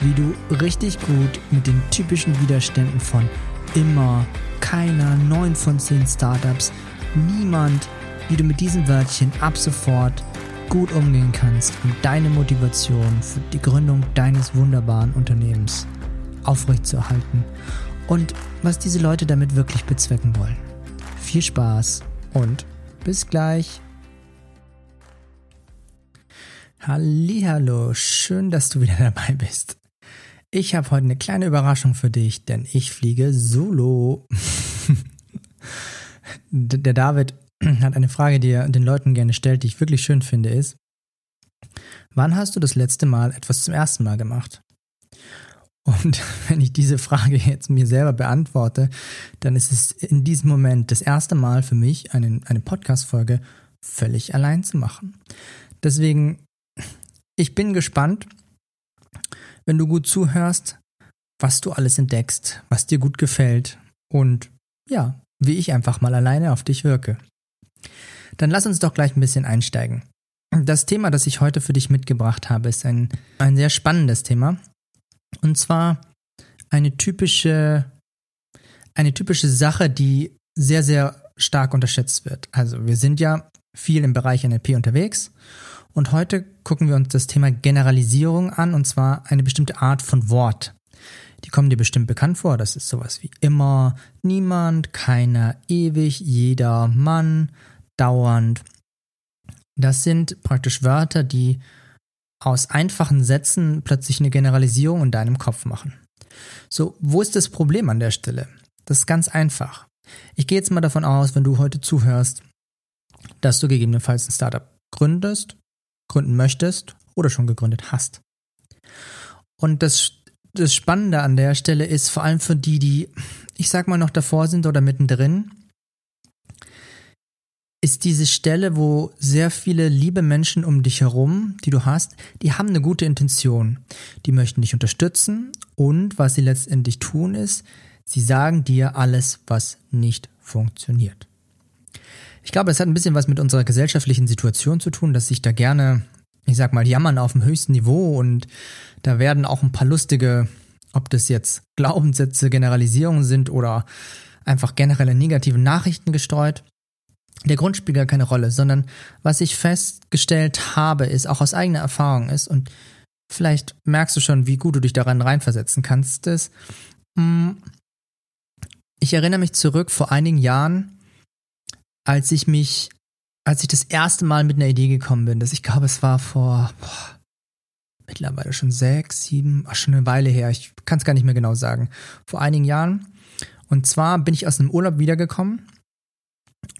wie du richtig gut mit den typischen Widerständen von immer, keiner, 9 von 10 Startups, niemand, wie du mit diesen Wörtchen ab sofort gut umgehen kannst, um deine Motivation für die Gründung deines wunderbaren Unternehmens aufrechtzuerhalten und was diese Leute damit wirklich bezwecken wollen. Viel Spaß und bis gleich. Hallo, schön, dass du wieder dabei bist. Ich habe heute eine kleine Überraschung für dich, denn ich fliege solo. Der David hat eine Frage, die er den Leuten gerne stellt, die ich wirklich schön finde, ist, wann hast du das letzte Mal etwas zum ersten Mal gemacht? Und wenn ich diese Frage jetzt mir selber beantworte, dann ist es in diesem Moment das erste Mal für mich, eine, eine Podcast-Folge völlig allein zu machen. Deswegen ich bin gespannt, wenn du gut zuhörst, was du alles entdeckst, was dir gut gefällt und ja, wie ich einfach mal alleine auf dich wirke. Dann lass uns doch gleich ein bisschen einsteigen. Das Thema, das ich heute für dich mitgebracht habe, ist ein, ein sehr spannendes Thema. Und zwar eine typische, eine typische Sache, die sehr, sehr stark unterschätzt wird. Also wir sind ja viel im Bereich NLP unterwegs und heute gucken wir uns das Thema Generalisierung an, und zwar eine bestimmte Art von Wort. Die kommen dir bestimmt bekannt vor. Das ist sowas wie immer, niemand, keiner, ewig, jeder, Mann, dauernd. Das sind praktisch Wörter, die aus einfachen Sätzen plötzlich eine Generalisierung in deinem Kopf machen. So, wo ist das Problem an der Stelle? Das ist ganz einfach. Ich gehe jetzt mal davon aus, wenn du heute zuhörst, dass du gegebenenfalls ein Startup gründest gründen möchtest oder schon gegründet hast. Und das, das Spannende an der Stelle ist vor allem für die, die, ich sag mal, noch davor sind oder mittendrin, ist diese Stelle, wo sehr viele liebe Menschen um dich herum, die du hast, die haben eine gute Intention. Die möchten dich unterstützen und was sie letztendlich tun ist, sie sagen dir alles, was nicht funktioniert. Ich glaube, es hat ein bisschen was mit unserer gesellschaftlichen Situation zu tun, dass sich da gerne, ich sag mal, jammern auf dem höchsten Niveau und da werden auch ein paar lustige, ob das jetzt Glaubenssätze, Generalisierungen sind oder einfach generelle negative Nachrichten gestreut. Der Grund spielt gar keine Rolle, sondern was ich festgestellt habe, ist auch aus eigener Erfahrung ist und vielleicht merkst du schon, wie gut du dich daran reinversetzen kannst, ist, hm, ich erinnere mich zurück vor einigen Jahren, als ich mich, als ich das erste Mal mit einer Idee gekommen bin, dass ich glaube, es war vor boah, mittlerweile schon sechs, sieben, ach, schon eine Weile her, ich kann es gar nicht mehr genau sagen, vor einigen Jahren. Und zwar bin ich aus einem Urlaub wiedergekommen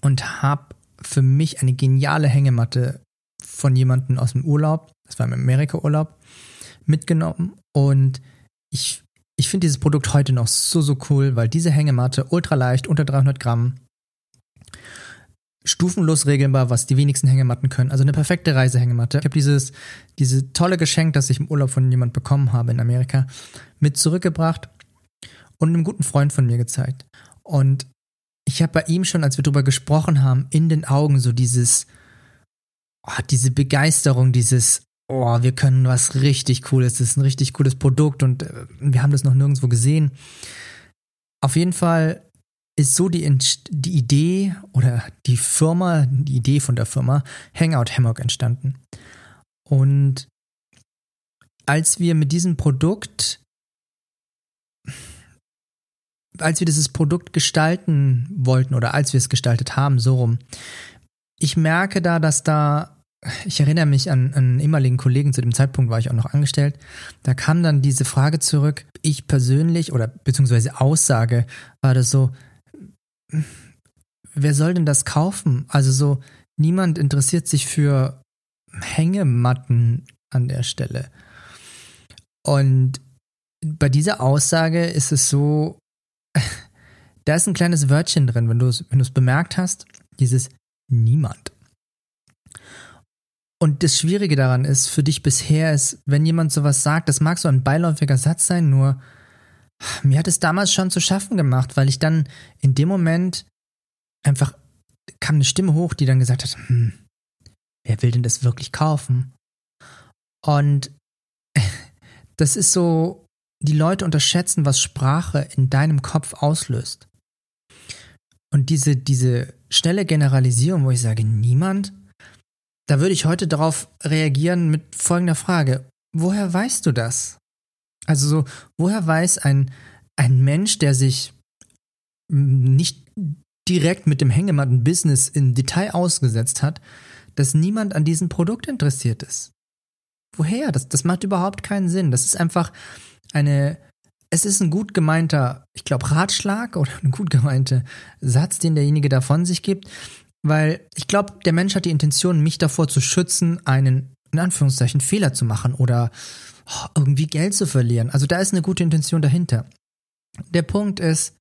und habe für mich eine geniale Hängematte von jemandem aus dem Urlaub, das war im Amerika-Urlaub, mitgenommen. Und ich, ich finde dieses Produkt heute noch so, so cool, weil diese Hängematte ultra leicht, unter 300 Gramm, stufenlos regelbar, was die wenigsten Hängematten können. Also eine perfekte Reisehängematte. Ich habe dieses diese tolle Geschenk, das ich im Urlaub von jemand bekommen habe in Amerika, mit zurückgebracht und einem guten Freund von mir gezeigt. Und ich habe bei ihm schon, als wir darüber gesprochen haben, in den Augen so dieses, oh, diese Begeisterung, dieses, oh, wir können was richtig Cooles, das ist ein richtig cooles Produkt und äh, wir haben das noch nirgendwo gesehen. Auf jeden Fall ist so die, die Idee oder die Firma, die Idee von der Firma Hangout Hammock entstanden. Und als wir mit diesem Produkt, als wir dieses Produkt gestalten wollten oder als wir es gestaltet haben, so rum, ich merke da, dass da, ich erinnere mich an, einen ehemaligen Kollegen, zu dem Zeitpunkt war ich auch noch angestellt, da kam dann diese Frage zurück, ich persönlich oder beziehungsweise Aussage war das so, wer soll denn das kaufen? Also so, niemand interessiert sich für Hängematten an der Stelle. Und bei dieser Aussage ist es so, da ist ein kleines Wörtchen drin, wenn du es wenn bemerkt hast, dieses niemand. Und das Schwierige daran ist, für dich bisher ist, wenn jemand sowas sagt, das mag so ein beiläufiger Satz sein, nur mir hat es damals schon zu schaffen gemacht, weil ich dann in dem Moment einfach kam eine Stimme hoch, die dann gesagt hat, hm, wer will denn das wirklich kaufen? Und das ist so, die Leute unterschätzen, was Sprache in deinem Kopf auslöst. Und diese, diese schnelle Generalisierung, wo ich sage, niemand, da würde ich heute darauf reagieren mit folgender Frage. Woher weißt du das? Also so, woher weiß ein, ein Mensch, der sich nicht direkt mit dem Hängematten-Business in Detail ausgesetzt hat, dass niemand an diesem Produkt interessiert ist? Woher? Das, das macht überhaupt keinen Sinn. Das ist einfach eine, es ist ein gut gemeinter, ich glaube, Ratschlag oder ein gut gemeinter Satz, den derjenige da von sich gibt, weil ich glaube, der Mensch hat die Intention, mich davor zu schützen, einen, in Anführungszeichen, Fehler zu machen oder irgendwie Geld zu verlieren. Also da ist eine gute Intention dahinter. Der Punkt ist,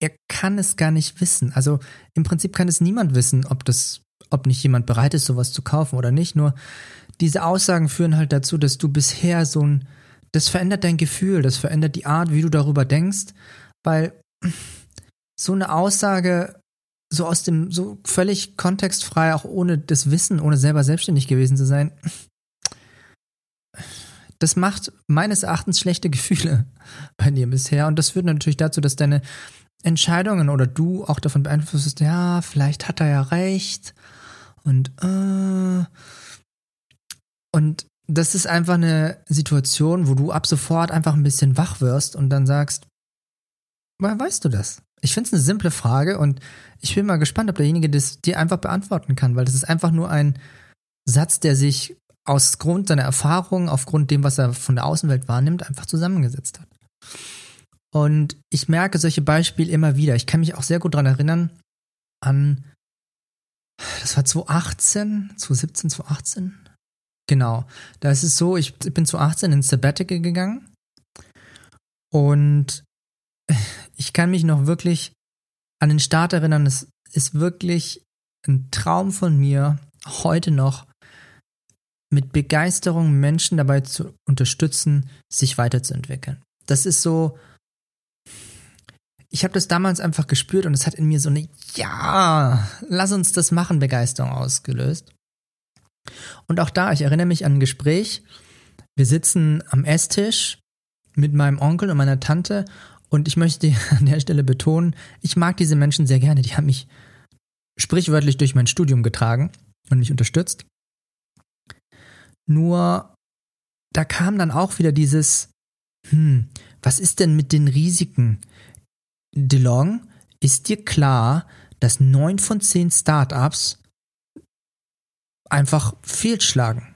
er kann es gar nicht wissen. Also im Prinzip kann es niemand wissen, ob das, ob nicht jemand bereit ist, sowas zu kaufen oder nicht. Nur diese Aussagen führen halt dazu, dass du bisher so ein, das verändert dein Gefühl, das verändert die Art, wie du darüber denkst, weil so eine Aussage so aus dem, so völlig kontextfrei, auch ohne das Wissen, ohne selber selbstständig gewesen zu sein, das macht meines Erachtens schlechte Gefühle bei dir bisher und das führt natürlich dazu, dass deine Entscheidungen oder du auch davon beeinflusst ja, vielleicht hat er ja recht und äh, und das ist einfach eine Situation, wo du ab sofort einfach ein bisschen wach wirst und dann sagst, woher weißt du das? Ich finde es eine simple Frage und ich bin mal gespannt, ob derjenige das dir einfach beantworten kann, weil das ist einfach nur ein Satz, der sich aus Grund seiner Erfahrung, aufgrund dem, was er von der Außenwelt wahrnimmt, einfach zusammengesetzt hat. Und ich merke solche Beispiele immer wieder. Ich kann mich auch sehr gut daran erinnern, an, das war 2018, 2017, 2018, Genau. Da ist es so, ich bin zu 18 ins Sabbatical gegangen und ich kann mich noch wirklich an den Start erinnern. Es ist wirklich ein Traum von mir, heute noch mit Begeisterung Menschen dabei zu unterstützen, sich weiterzuentwickeln. Das ist so, ich habe das damals einfach gespürt und es hat in mir so eine Ja, lass uns das machen Begeisterung ausgelöst. Und auch da, ich erinnere mich an ein Gespräch. Wir sitzen am Esstisch mit meinem Onkel und meiner Tante und ich möchte an der Stelle betonen, ich mag diese Menschen sehr gerne. Die haben mich sprichwörtlich durch mein Studium getragen und mich unterstützt. Nur da kam dann auch wieder dieses, hm, was ist denn mit den Risiken? DeLong, ist dir klar, dass neun von zehn Startups einfach fehlschlagen.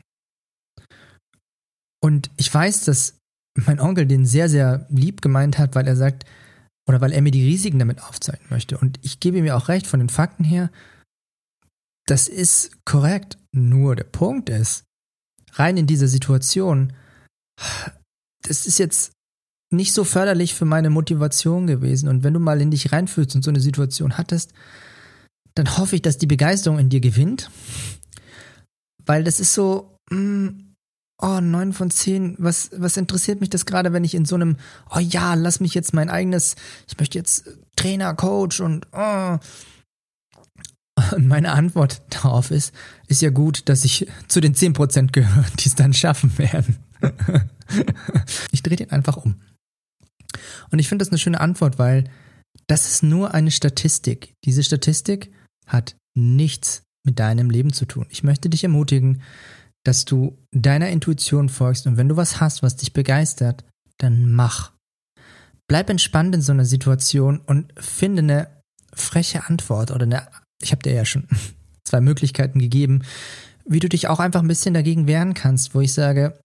Und ich weiß, dass mein Onkel den sehr, sehr lieb gemeint hat, weil er sagt, oder weil er mir die Risiken damit aufzeigen möchte. Und ich gebe mir auch recht von den Fakten her, das ist korrekt. Nur der Punkt ist, rein in dieser Situation, das ist jetzt nicht so förderlich für meine Motivation gewesen. Und wenn du mal in dich reinfühlst und so eine Situation hattest, dann hoffe ich, dass die Begeisterung in dir gewinnt weil das ist so, mh, mm, oh, neun von zehn, was, was interessiert mich das gerade, wenn ich in so einem, oh ja, lass mich jetzt mein eigenes, ich möchte jetzt Trainer, Coach und, oh. Und meine Antwort darauf ist, ist ja gut, dass ich zu den zehn Prozent gehöre, die es dann schaffen werden. ich drehe den einfach um. Und ich finde das eine schöne Antwort, weil das ist nur eine Statistik. Diese Statistik hat nichts mit deinem Leben zu tun. Ich möchte dich ermutigen, dass du deiner Intuition folgst und wenn du was hast, was dich begeistert, dann mach. Bleib entspannt in so einer Situation und finde eine freche Antwort oder eine, ich habe dir ja schon zwei Möglichkeiten gegeben, wie du dich auch einfach ein bisschen dagegen wehren kannst, wo ich sage,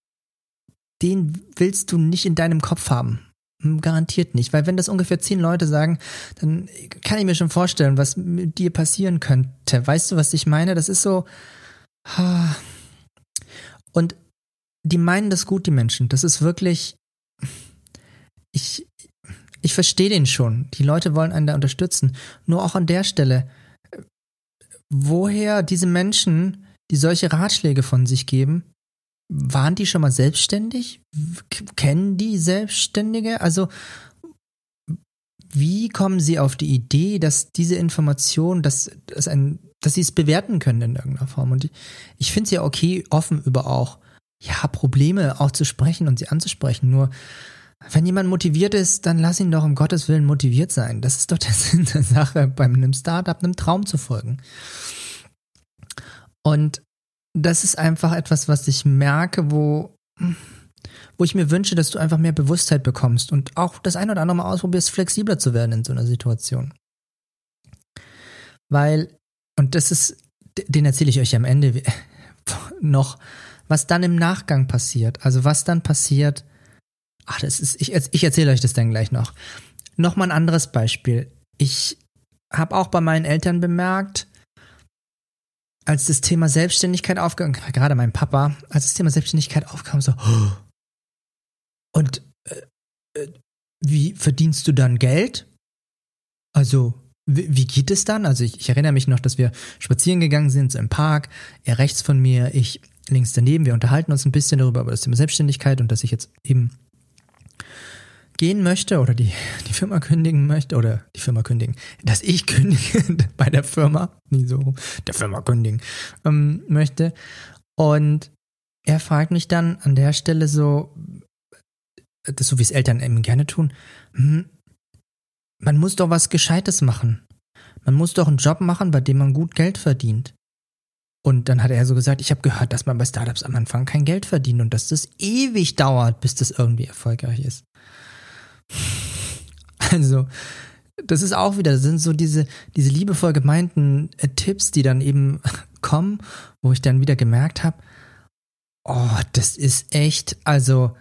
den willst du nicht in deinem Kopf haben. Hm, garantiert nicht, weil wenn das ungefähr zehn Leute sagen, dann kann ich mir schon vorstellen, was mit dir passieren könnte. Weißt du, was ich meine? Das ist so. Und die meinen das gut, die Menschen. Das ist wirklich. ich, ich verstehe den schon. Die Leute wollen einen da unterstützen. Nur auch an der Stelle, woher diese Menschen, die solche Ratschläge von sich geben, waren die schon mal selbstständig? Kennen die Selbstständige? Also, wie kommen sie auf die Idee, dass diese Information, dass, dass, ein, dass sie es bewerten können in irgendeiner Form? Und ich finde es ja okay, offen über auch, ja, Probleme auch zu sprechen und sie anzusprechen. Nur, wenn jemand motiviert ist, dann lass ihn doch um Gottes Willen motiviert sein. Das ist doch der Sinn der Sache, bei einem Startup einem Traum zu folgen. Und das ist einfach etwas, was ich merke, wo, wo ich mir wünsche, dass du einfach mehr Bewusstheit bekommst und auch das ein oder andere Mal ausprobierst, flexibler zu werden in so einer Situation. Weil, und das ist, den erzähle ich euch am Ende noch, was dann im Nachgang passiert. Also was dann passiert, ach, das ist, ich, ich erzähle euch das dann gleich noch. Nochmal ein anderes Beispiel. Ich habe auch bei meinen Eltern bemerkt, als das Thema Selbstständigkeit aufkam, gerade mein Papa, als das Thema Selbstständigkeit aufkam, so, und äh, äh, wie verdienst du dann Geld? Also, wie, wie geht es dann? Also, ich, ich, erinnere mich noch, dass wir spazieren gegangen sind, so im Park, er rechts von mir, ich links daneben, wir unterhalten uns ein bisschen darüber, über das Thema Selbstständigkeit und dass ich jetzt eben gehen möchte oder die, die Firma kündigen möchte oder die Firma kündigen, dass ich kündige bei der Firma, nicht so, der Firma kündigen ähm, möchte. Und er fragt mich dann an der Stelle so, das so wie es Eltern eben gerne tun, hm, man muss doch was Gescheites machen. Man muss doch einen Job machen, bei dem man gut Geld verdient. Und dann hat er so gesagt, ich habe gehört, dass man bei Startups am Anfang kein Geld verdient und dass das ewig dauert, bis das irgendwie erfolgreich ist. Also, das ist auch wieder, das sind so diese, diese liebevoll gemeinten äh, Tipps, die dann eben kommen, wo ich dann wieder gemerkt habe, oh, das ist echt, also,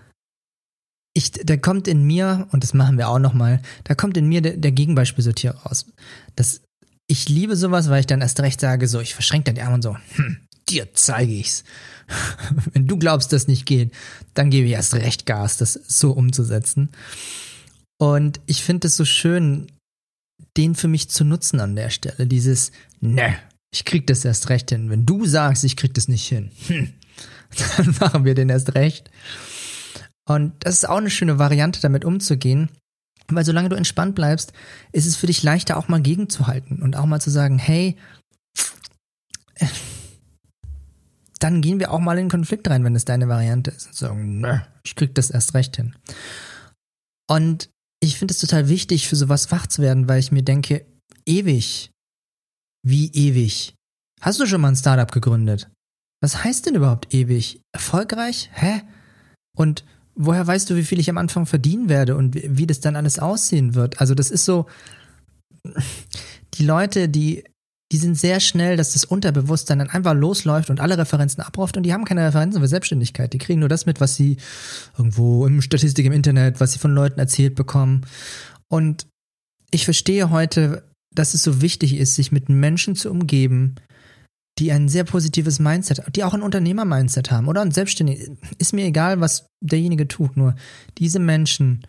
ich, da kommt in mir, und das machen wir auch nochmal, da kommt in mir der, der Gegenbeispielsortier raus. Das, ich liebe sowas, weil ich dann erst recht sage, so, ich verschränke dann die Arme und so, hm, dir zeige ich's. Wenn du glaubst, dass nicht geht, dann gebe ich erst recht Gas, das so umzusetzen. Und ich finde es so schön, den für mich zu nutzen an der Stelle. Dieses, ne, ich krieg das erst recht hin. Wenn du sagst, ich krieg das nicht hin, hm, dann machen wir den erst recht. Und das ist auch eine schöne Variante, damit umzugehen. Weil solange du entspannt bleibst, ist es für dich leichter, auch mal gegenzuhalten und auch mal zu sagen, hey, dann gehen wir auch mal in Konflikt rein, wenn es deine Variante ist. Und sagen, ne, ich krieg das erst recht hin. Und ich finde es total wichtig, für sowas wach zu werden, weil ich mir denke, ewig. Wie ewig? Hast du schon mal ein Startup gegründet? Was heißt denn überhaupt ewig? Erfolgreich? Hä? Und woher weißt du, wie viel ich am Anfang verdienen werde und wie, das dann alles aussehen wird? Also das ist so, die Leute, die die sind sehr schnell, dass das Unterbewusstsein dann einfach losläuft und alle Referenzen abruft und die haben keine Referenzen für Selbstständigkeit. Die kriegen nur das mit, was sie irgendwo im Statistik im Internet, was sie von Leuten erzählt bekommen. Und ich verstehe heute, dass es so wichtig ist, sich mit Menschen zu umgeben, die ein sehr positives Mindset, die auch ein Unternehmer-Mindset haben oder ein Selbstständiges. Ist mir egal, was derjenige tut, nur diese Menschen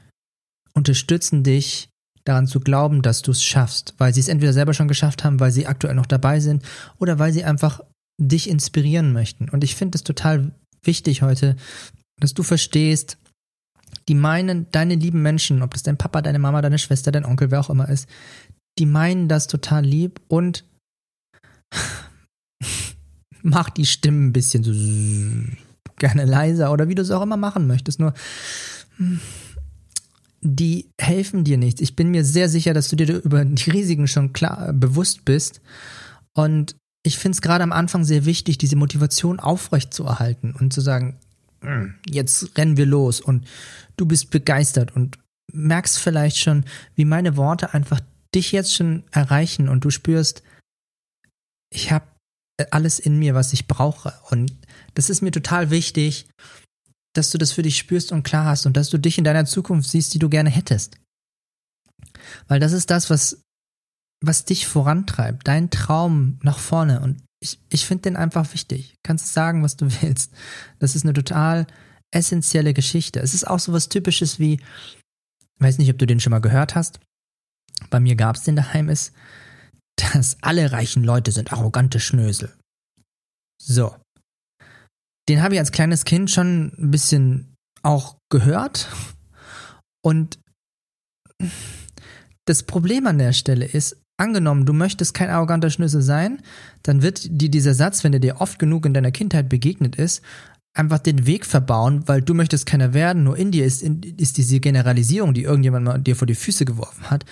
unterstützen dich daran zu glauben, dass du es schaffst, weil sie es entweder selber schon geschafft haben, weil sie aktuell noch dabei sind oder weil sie einfach dich inspirieren möchten. Und ich finde es total wichtig heute, dass du verstehst, die meinen, deine lieben Menschen, ob das dein Papa, deine Mama, deine Schwester, dein Onkel, wer auch immer ist, die meinen das total lieb und mach die Stimmen ein bisschen so gerne leiser oder wie du es auch immer machen möchtest. Nur hm, die helfen dir nichts. Ich bin mir sehr sicher, dass du dir über die Risiken schon klar äh, bewusst bist. Und ich finde es gerade am Anfang sehr wichtig, diese Motivation aufrecht zu erhalten und zu sagen, hm, jetzt rennen wir los und du bist begeistert und merkst vielleicht schon, wie meine Worte einfach dich jetzt schon erreichen und du spürst, ich habe alles in mir, was ich brauche. Und das ist mir total wichtig, dass du das für dich spürst und klar hast und dass du dich in deiner Zukunft siehst, die du gerne hättest. Weil das ist das, was, was dich vorantreibt, dein Traum nach vorne. Und ich, ich finde den einfach wichtig. Kannst sagen, was du willst. Das ist eine total essentielle Geschichte. Es ist auch so was Typisches wie, weiß nicht, ob du den schon mal gehört hast. Bei mir gab es den daheim ist, dass alle reichen Leute sind arrogante Schnösel. So. Den habe ich als kleines Kind schon ein bisschen auch gehört. Und das Problem an der Stelle ist, angenommen, du möchtest kein arroganter Schnösel sein, dann wird dir dieser Satz, wenn er dir oft genug in deiner Kindheit begegnet ist, einfach den Weg verbauen, weil du möchtest keiner werden, nur in dir ist, ist diese Generalisierung, die irgendjemand mal dir vor die Füße geworfen hat,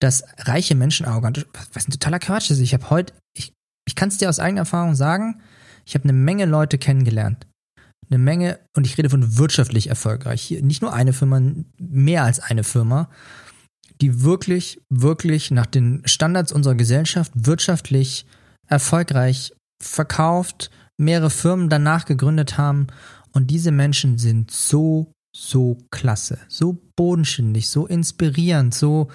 dass reiche Menschen arrogant, was ein totaler Quatsch ist. Ich habe heute, ich, ich kann es dir aus eigener Erfahrung sagen, ich habe eine Menge Leute kennengelernt. Eine Menge, und ich rede von wirtschaftlich erfolgreich. Hier, nicht nur eine Firma, mehr als eine Firma, die wirklich, wirklich nach den Standards unserer Gesellschaft wirtschaftlich erfolgreich verkauft, mehrere Firmen danach gegründet haben. Und diese Menschen sind so, so klasse, so bodenständig, so inspirierend, so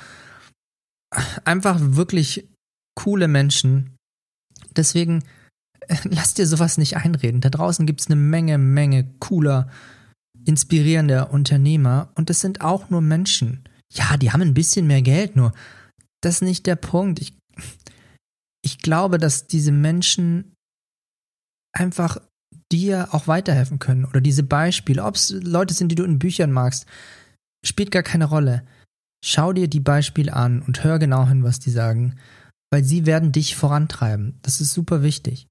einfach wirklich coole Menschen. Deswegen lass dir sowas nicht einreden. Da draußen gibt es eine Menge, Menge cooler, inspirierender Unternehmer und das sind auch nur Menschen. Ja, die haben ein bisschen mehr Geld, nur das ist nicht der Punkt. Ich, ich glaube, dass diese Menschen einfach dir auch weiterhelfen können. Oder diese Beispiele, ob es Leute sind, die du in Büchern magst, spielt gar keine Rolle. Schau dir die Beispiele an und hör genau hin, was die sagen, weil sie werden dich vorantreiben. Das ist super wichtig.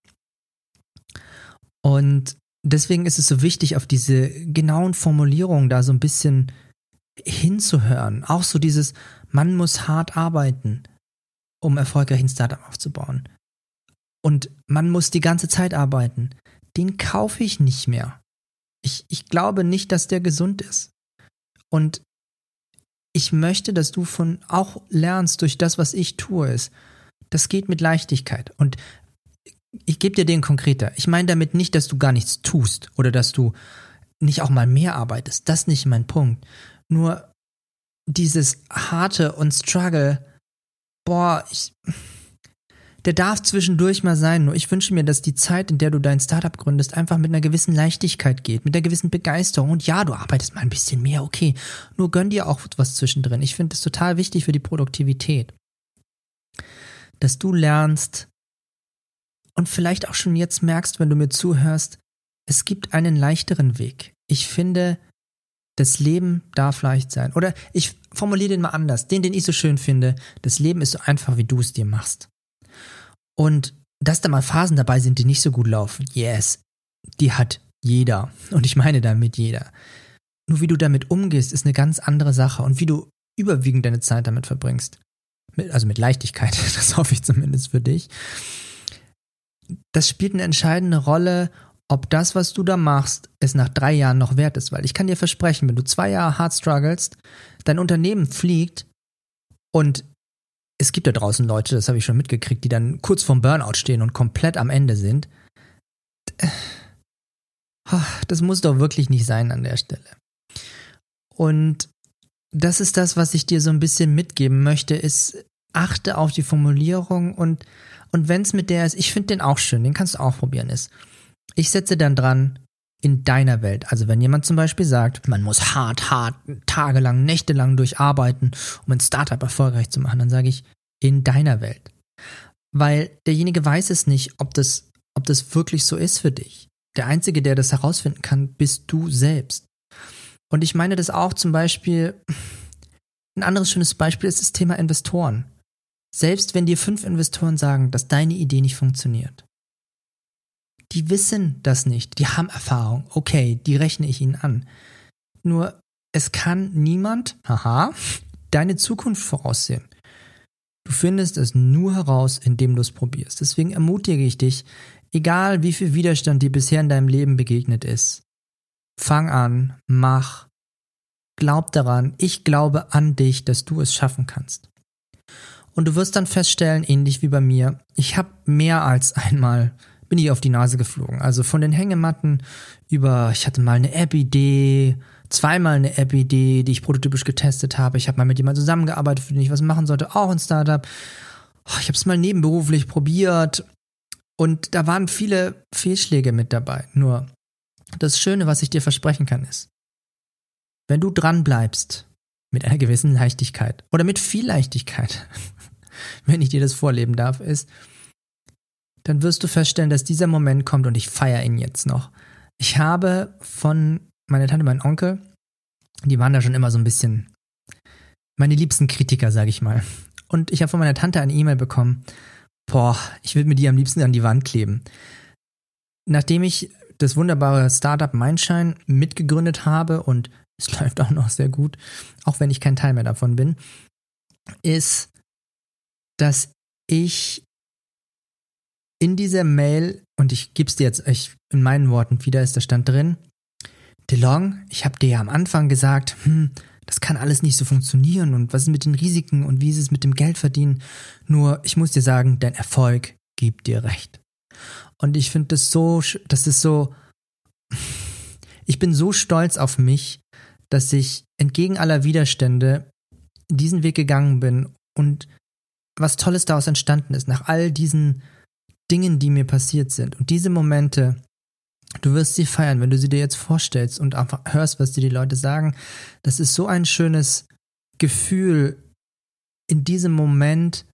Und deswegen ist es so wichtig, auf diese genauen Formulierungen da so ein bisschen hinzuhören. Auch so dieses, man muss hart arbeiten, um erfolgreich ein Startup aufzubauen und man muss die ganze Zeit arbeiten, den kaufe ich nicht mehr. Ich, ich glaube nicht, dass der gesund ist. Und ich möchte, dass du von auch lernst durch das, was ich tue, ist, das geht mit Leichtigkeit. Und ich gebe dir den konkreter. Ich meine damit nicht, dass du gar nichts tust oder dass du nicht auch mal mehr arbeitest. Das ist nicht mein Punkt. Nur dieses harte und Struggle, boah, ich, der darf zwischendurch mal sein. Nur ich wünsche mir, dass die Zeit, in der du dein Startup gründest, einfach mit einer gewissen Leichtigkeit geht, mit einer gewissen Begeisterung. Und ja, du arbeitest mal ein bisschen mehr, okay. Nur gönn dir auch was zwischendrin. Ich finde es total wichtig für die Produktivität. Dass du lernst und vielleicht auch schon jetzt merkst, wenn du mir zuhörst, es gibt einen leichteren Weg. Ich finde, das Leben darf leicht sein. Oder ich formuliere den mal anders. Den, den ich so schön finde. Das Leben ist so einfach, wie du es dir machst. Und dass da mal Phasen dabei sind, die nicht so gut laufen, yes, die hat jeder. Und ich meine damit jeder. Nur wie du damit umgehst, ist eine ganz andere Sache. Und wie du überwiegend deine Zeit damit verbringst. Mit, also mit Leichtigkeit, das hoffe ich zumindest für dich. Das spielt eine entscheidende Rolle, ob das, was du da machst, es nach drei Jahren noch wert ist. Weil ich kann dir versprechen, wenn du zwei Jahre hart strugglest, dein Unternehmen fliegt und es gibt da draußen Leute, das habe ich schon mitgekriegt, die dann kurz vorm Burnout stehen und komplett am Ende sind. Das muss doch wirklich nicht sein an der Stelle. Und das ist das, was ich dir so ein bisschen mitgeben möchte, ist, achte auf die Formulierung und, und wenn es mit der ist, ich finde den auch schön, den kannst du auch probieren, ist, ich setze dann dran, in deiner Welt. Also wenn jemand zum Beispiel sagt, man muss hart, hart, tagelang, nächtelang durcharbeiten, um ein Startup erfolgreich zu machen, dann sage ich, in deiner Welt. Weil derjenige weiß es nicht, ob das, ob das wirklich so ist für dich. Der Einzige, der das herausfinden kann, bist du selbst. Und ich meine das auch zum Beispiel, ein anderes schönes Beispiel ist das Thema Investoren. Selbst wenn dir fünf Investoren sagen, dass deine Idee nicht funktioniert, die wissen das nicht, die haben Erfahrung, okay, die rechne ich ihnen an. Nur es kann niemand, haha, deine Zukunft voraussehen. Du findest es nur heraus, indem du es probierst. Deswegen ermutige ich dich, egal wie viel Widerstand dir bisher in deinem Leben begegnet ist, fang an, mach, glaub daran, ich glaube an dich, dass du es schaffen kannst. Und du wirst dann feststellen, ähnlich wie bei mir, ich habe mehr als einmal bin ich auf die Nase geflogen. Also von den Hängematten über, ich hatte mal eine App-Idee, zweimal eine App-Idee, die ich prototypisch getestet habe. Ich habe mal mit jemandem zusammengearbeitet, für den ich was machen sollte, auch ein Startup. Oh, ich habe es mal nebenberuflich probiert und da waren viele Fehlschläge mit dabei. Nur das Schöne, was ich dir versprechen kann, ist, wenn du dran bleibst mit einer gewissen Leichtigkeit oder mit viel Leichtigkeit, wenn ich dir das vorleben darf, ist, dann wirst du feststellen, dass dieser Moment kommt und ich feiere ihn jetzt noch. Ich habe von meiner Tante, meinem Onkel, die waren da schon immer so ein bisschen meine liebsten Kritiker, sage ich mal. Und ich habe von meiner Tante eine E-Mail bekommen. Boah, ich würde mir die am liebsten an die Wand kleben. Nachdem ich das wunderbare Startup Mindshine mitgegründet habe und es läuft auch noch sehr gut, auch wenn ich kein Teil mehr davon bin, ist, dass ich in dieser Mail, und ich gebe es dir jetzt echt in meinen Worten wieder, ist der Stand drin, DeLong, ich habe dir ja am Anfang gesagt, hm, das kann alles nicht so funktionieren und was ist mit den Risiken und wie ist es mit dem Geldverdienen? Nur, ich muss dir sagen, dein Erfolg gibt dir recht. Und ich finde das so, das ist so, ich bin so stolz auf mich, dass ich entgegen aller Widerstände diesen Weg gegangen bin und was Tolles daraus entstanden ist, nach all diesen Dingen, die mir passiert sind. Und diese Momente, Du wirst sie feiern, wenn du sie dir jetzt vorstellst und einfach hörst, was dir die Leute sagen. Das ist so ein schönes Gefühl, in diesem Moment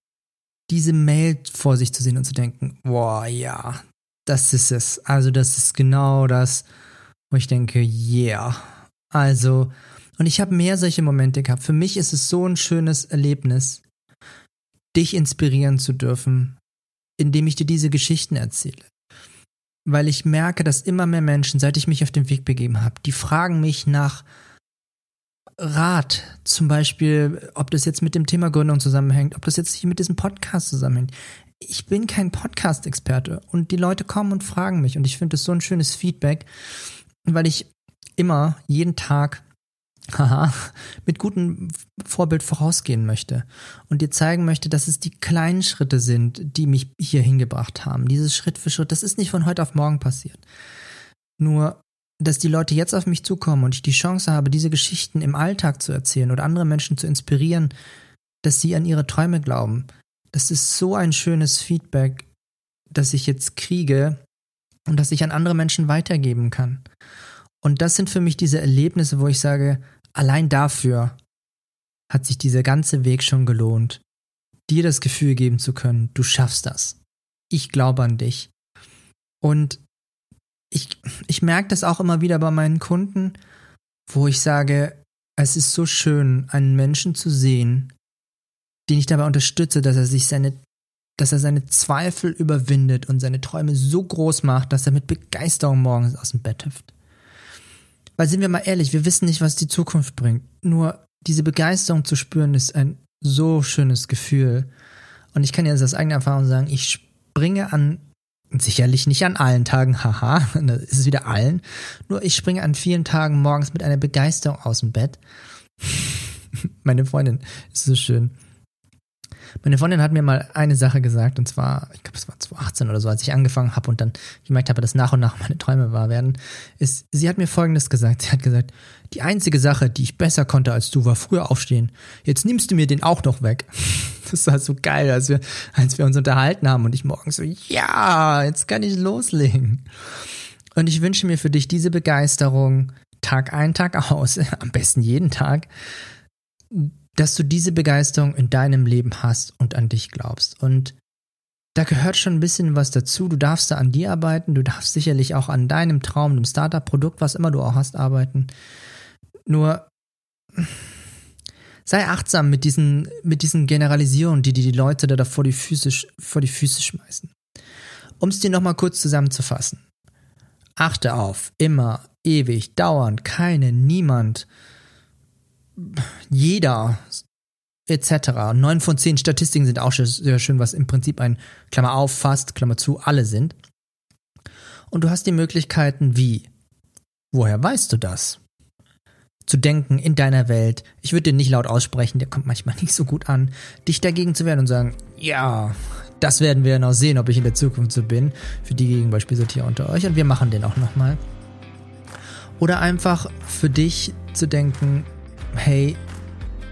diese Mail vor sich zu sehen und zu denken, boah, ja, das ist es. Also das ist genau das, wo ich denke, yeah. Also, und ich habe mehr solche Momente gehabt. Für mich ist es so ein schönes Erlebnis, dich inspirieren zu dürfen, indem ich dir diese Geschichten erzähle weil ich merke, dass immer mehr Menschen, seit ich mich auf den Weg begeben habe, die fragen mich nach Rat, zum Beispiel, ob das jetzt mit dem Thema Gründung zusammenhängt, ob das jetzt hier mit diesem Podcast zusammenhängt. Ich bin kein Podcast-Experte und die Leute kommen und fragen mich und ich finde das so ein schönes Feedback, weil ich immer jeden Tag haha, mit gutem Vorbild vorausgehen möchte und dir zeigen möchte, dass es die kleinen Schritte sind, die mich hier hingebracht haben. Dieses Schritt für Schritt, das ist nicht von heute auf morgen passiert. Nur, dass die Leute jetzt auf mich zukommen und ich die Chance habe, diese Geschichten im Alltag zu erzählen oder andere Menschen zu inspirieren, dass sie an ihre Träume glauben. Das ist so ein schönes Feedback, das ich jetzt kriege und das ich an andere Menschen weitergeben kann. Und das sind für mich diese Erlebnisse, wo ich sage, allein dafür hat sich dieser ganze Weg schon gelohnt, dir das Gefühl geben zu können, du schaffst das. Ich glaube an dich. Und ich, ich merke das auch immer wieder bei meinen Kunden, wo ich sage, es ist so schön, einen Menschen zu sehen, den ich dabei unterstütze, dass er sich seine, dass er seine Zweifel überwindet und seine Träume so groß macht, dass er mit Begeisterung morgens aus dem Bett hüpft. Weil sind wir mal ehrlich, wir wissen nicht, was die Zukunft bringt. Nur diese Begeisterung zu spüren, ist ein so schönes Gefühl. Und ich kann jetzt aus eigener Erfahrung sagen, ich springe an, sicherlich nicht an allen Tagen, haha, das ist es wieder allen, nur ich springe an vielen Tagen morgens mit einer Begeisterung aus dem Bett. Meine Freundin ist so schön. Meine Freundin hat mir mal eine Sache gesagt, und zwar, ich glaube, es war 2018 oder so, als ich angefangen habe und dann gemerkt habe, dass nach und nach meine Träume wahr werden, ist, sie hat mir Folgendes gesagt. Sie hat gesagt, die einzige Sache, die ich besser konnte als du, war früher aufstehen. Jetzt nimmst du mir den auch noch weg. Das war so geil, als wir, als wir uns unterhalten haben und ich morgens so, ja, jetzt kann ich loslegen. Und ich wünsche mir für dich diese Begeisterung Tag ein, Tag aus, am besten jeden Tag, dass du diese Begeisterung in deinem Leben hast und an dich glaubst. Und da gehört schon ein bisschen was dazu. Du darfst da an dir arbeiten, du darfst sicherlich auch an deinem Traum, dem Startup-Produkt, was immer du auch hast, arbeiten. Nur sei achtsam mit diesen, mit diesen Generalisierungen, die dir die Leute da vor die Füße, vor die Füße schmeißen. Um es dir nochmal kurz zusammenzufassen. Achte auf, immer, ewig, dauernd, keine, niemand, jeder etc. Neun von zehn Statistiken sind auch sehr schön, was im Prinzip ein Klammer auf, fast, Klammer zu, alle sind. Und du hast die Möglichkeiten wie, woher weißt du das? Zu denken in deiner Welt, ich würde den nicht laut aussprechen, der kommt manchmal nicht so gut an, dich dagegen zu wehren und sagen, ja, das werden wir noch sehen, ob ich in der Zukunft so bin, für die Gegenbeispiele unter euch und wir machen den auch nochmal. Oder einfach für dich zu denken, hey,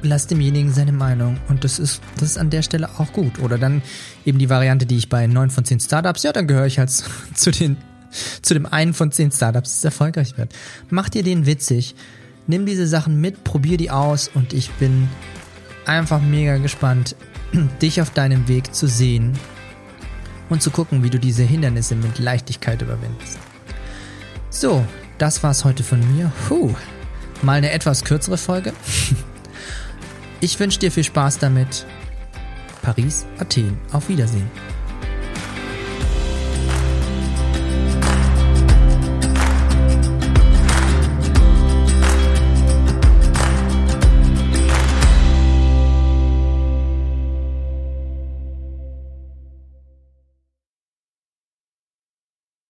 lass demjenigen seine Meinung und das ist, das ist an der Stelle auch gut. Oder dann eben die Variante, die ich bei 9 von 10 Startups, ja, dann gehöre ich halt zu den, zu dem einen von 10 Startups, das erfolgreich wird. Mach dir den witzig. Nimm diese Sachen mit, probier die aus und ich bin einfach mega gespannt, dich auf deinem Weg zu sehen und zu gucken, wie du diese Hindernisse mit Leichtigkeit überwindest. So, das war's heute von mir. Puh, mal eine etwas kürzere Folge. Ich wünsche dir viel Spaß damit. Paris, Athen, auf Wiedersehen.